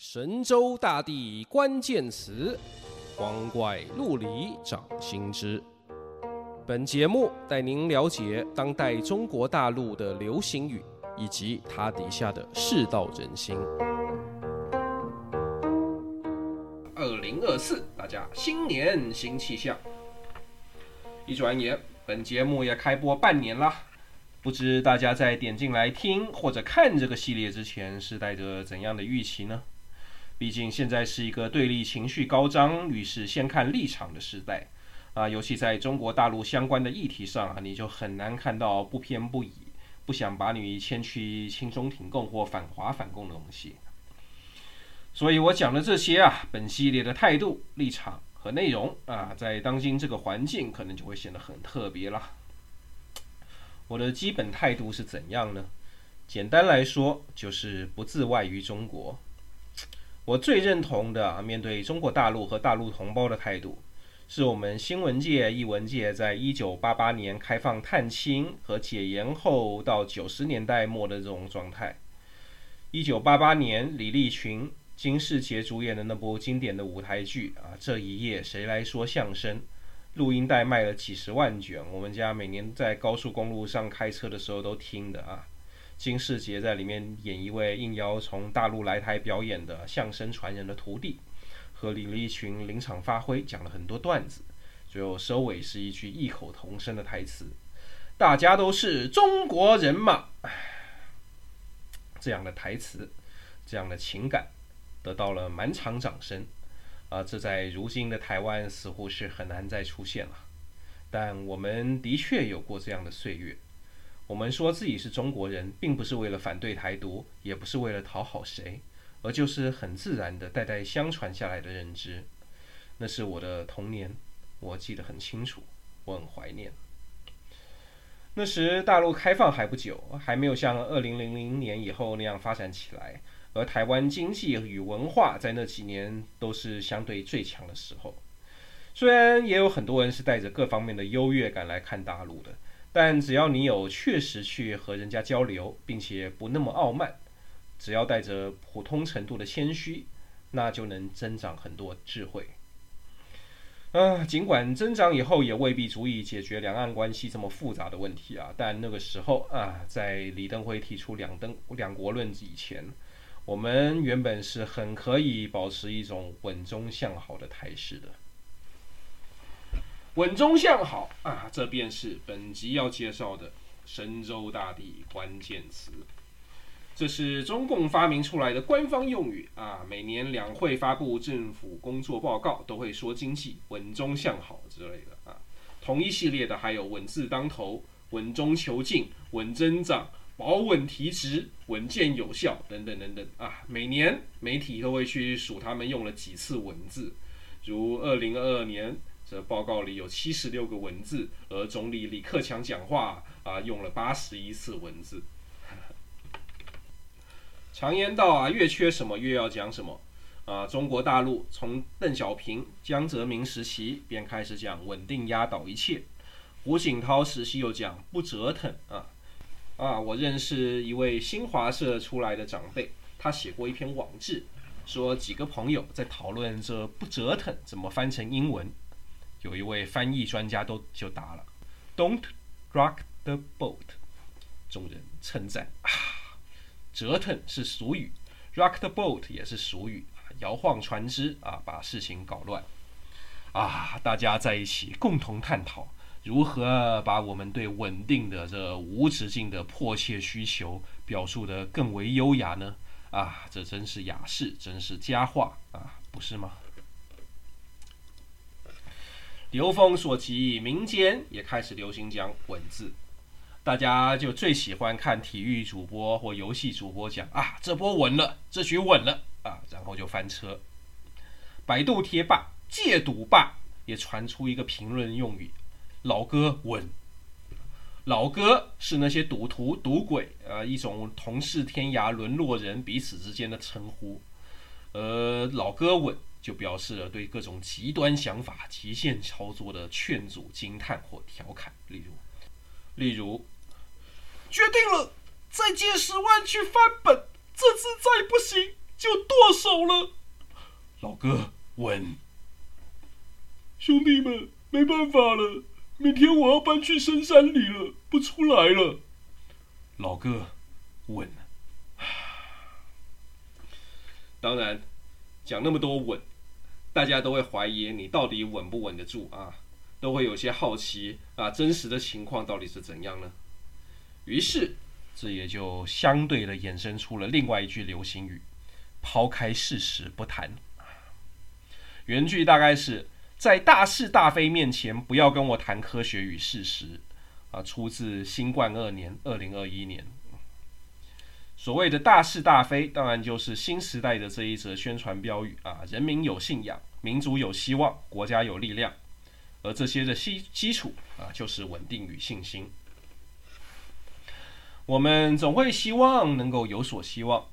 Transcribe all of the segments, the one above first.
神州大地关键词，光怪陆离掌心之。本节目带您了解当代中国大陆的流行语以及它底下的世道人心。二零二四，大家新年新气象。一转眼，本节目也开播半年了，不知大家在点进来听或者看这个系列之前，是带着怎样的预期呢？毕竟现在是一个对立情绪高涨、于是先看立场的时代，啊，尤其在中国大陆相关的议题上啊，你就很难看到不偏不倚、不想把你牵去亲中挺共或反华反共的东西。所以我讲的这些啊，本系列的态度、立场和内容啊，在当今这个环境，可能就会显得很特别了。我的基本态度是怎样呢？简单来说，就是不自外于中国。我最认同的啊，面对中国大陆和大陆同胞的态度，是我们新闻界、艺文界在一九八八年开放探亲和解严后到九十年代末的这种状态。一九八八年，李立群、金士杰主演的那部经典的舞台剧啊，《这一夜谁来说相声》，录音带卖了几十万卷，我们家每年在高速公路上开车的时候都听的啊。金士杰在里面演一位应邀从大陆来台表演的相声传人的徒弟，和李立群临场发挥，讲了很多段子，最后收尾是一句异口同声的台词：“大家都是中国人嘛。”这样的台词，这样的情感，得到了满场掌声。啊，这在如今的台湾似乎是很难再出现了。但我们的确有过这样的岁月。我们说自己是中国人，并不是为了反对台独，也不是为了讨好谁，而就是很自然的代代相传下来的认知。那是我的童年，我记得很清楚，我很怀念。那时大陆开放还不久，还没有像二零零零年以后那样发展起来，而台湾经济与文化在那几年都是相对最强的时候。虽然也有很多人是带着各方面的优越感来看大陆的。但只要你有确实去和人家交流，并且不那么傲慢，只要带着普通程度的谦虚，那就能增长很多智慧。啊，尽管增长以后也未必足以解决两岸关系这么复杂的问题啊，但那个时候啊，在李登辉提出两登两国论以前，我们原本是很可以保持一种稳中向好的态势的。稳中向好啊，这便是本集要介绍的神州大地关键词。这是中共发明出来的官方用语啊。每年两会发布政府工作报告，都会说经济稳中向好之类的啊。同一系列的还有稳字当头、稳中求进、稳增长、保稳提质、稳健有效等等等等啊。每年媒体都会去数他们用了几次稳字，如二零二二年。这报告里有七十六个文字，而总理李克强讲话啊用了八十一次文字。常言道啊，越缺什么越要讲什么啊。中国大陆从邓小平、江泽民时期便开始讲稳定压倒一切，胡锦涛时期又讲不折腾啊啊。我认识一位新华社出来的长辈，他写过一篇网志，说几个朋友在讨论这不折腾怎么翻成英文。有一位翻译专家都就答了，Don't rock the boat。众人称赞啊，折腾是俗语，rock the boat 也是俗语，摇晃船只啊，把事情搞乱啊。大家在一起共同探讨如何把我们对稳定的这无止境的迫切需求表述得更为优雅呢？啊，这真是雅事，真是佳话啊，不是吗？流风所及，民间也开始流行讲“稳”字，大家就最喜欢看体育主播或游戏主播讲啊，这波稳了，这局稳了啊，然后就翻车。百度贴吧、戒赌吧也传出一个评论用语：“老哥稳。”老哥是那些赌徒、赌鬼啊，一种同是天涯沦落人彼此之间的称呼，呃老哥稳。就表示了对各种极端想法、极限操作的劝阻、惊叹或调侃。例如，例如，决定了，再借十万去翻本，这次再不行就剁手了。老哥，稳！兄弟们，没办法了，明天我要搬去深山里了，不出来了。老哥，稳！当然，讲那么多稳，大家都会怀疑你到底稳不稳得住啊，都会有些好奇啊，真实的情况到底是怎样呢？于是，这也就相对的衍生出了另外一句流行语：抛开事实不谈。原句大概是在大是大非面前，不要跟我谈科学与事实。啊，出自新冠二年，二零二一年。所谓的大是大非，当然就是新时代的这一则宣传标语啊：人民有信仰，民族有希望，国家有力量。而这些的基基础啊，就是稳定与信心。我们总会希望能够有所希望。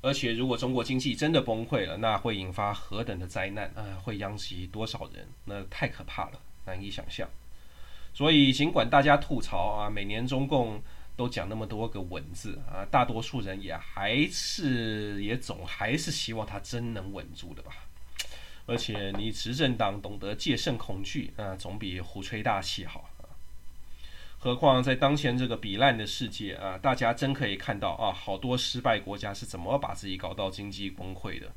而且，如果中国经济真的崩溃了，那会引发何等的灾难啊！会殃及多少人？那太可怕了，难以想象。所以，尽管大家吐槽啊，每年中共都讲那么多个“稳”字啊，大多数人也还是也总还是希望他真能稳住的吧。而且，你执政党懂得戒慎恐惧啊，总比胡吹大气好啊。何况在当前这个比烂的世界啊，大家真可以看到啊，好多失败国家是怎么把自己搞到经济崩溃的。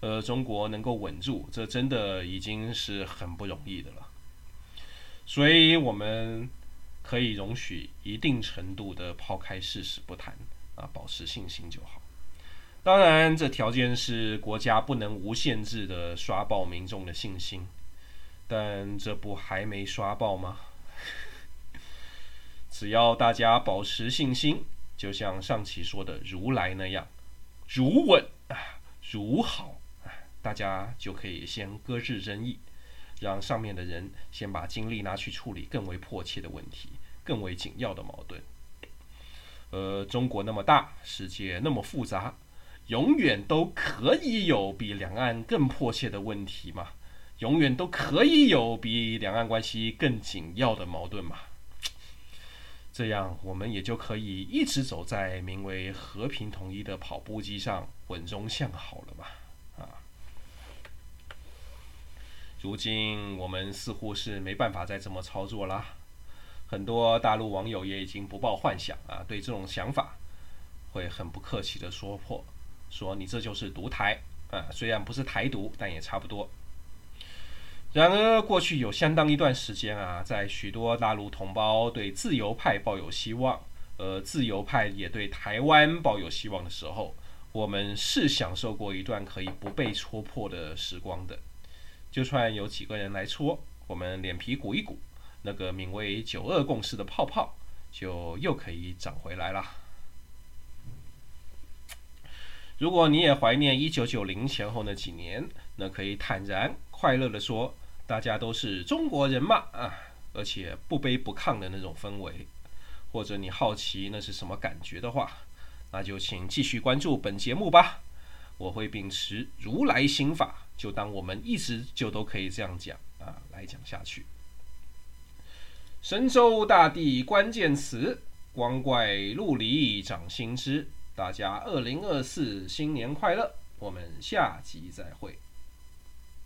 呃，中国能够稳住，这真的已经是很不容易的了。所以，我们可以容许一定程度的抛开事实不谈啊，保持信心就好。当然，这条件是国家不能无限制的刷爆民众的信心。但这不还没刷爆吗？只要大家保持信心，就像上期说的如来那样，如稳啊，如好啊，大家就可以先搁置争议，让上面的人先把精力拿去处理更为迫切的问题，更为紧要的矛盾。呃，中国那么大，世界那么复杂，永远都可以有比两岸更迫切的问题嘛？永远都可以有比两岸关系更紧要的矛盾嘛？这样，我们也就可以一直走在名为和平统一的跑步机上，稳中向好了嘛。啊，如今我们似乎是没办法再这么操作了。很多大陆网友也已经不抱幻想啊，对这种想法会很不客气的说破，说你这就是独台啊，虽然不是台独，但也差不多。然而，过去有相当一段时间啊，在许多大陆同胞对自由派抱有希望，呃，自由派也对台湾抱有希望的时候，我们是享受过一段可以不被戳破的时光的。就算有几个人来戳，我们脸皮鼓一鼓，那个名为“九二共识”的泡泡就又可以长回来了。如果你也怀念一九九零前后那几年，那可以坦然。快乐地说，大家都是中国人嘛啊，而且不卑不亢的那种氛围，或者你好奇那是什么感觉的话，那就请继续关注本节目吧。我会秉持如来心法，就当我们一直就都可以这样讲啊，来讲下去。神州大地关键词，光怪陆离掌心之。大家二零二四新年快乐，我们下集再会。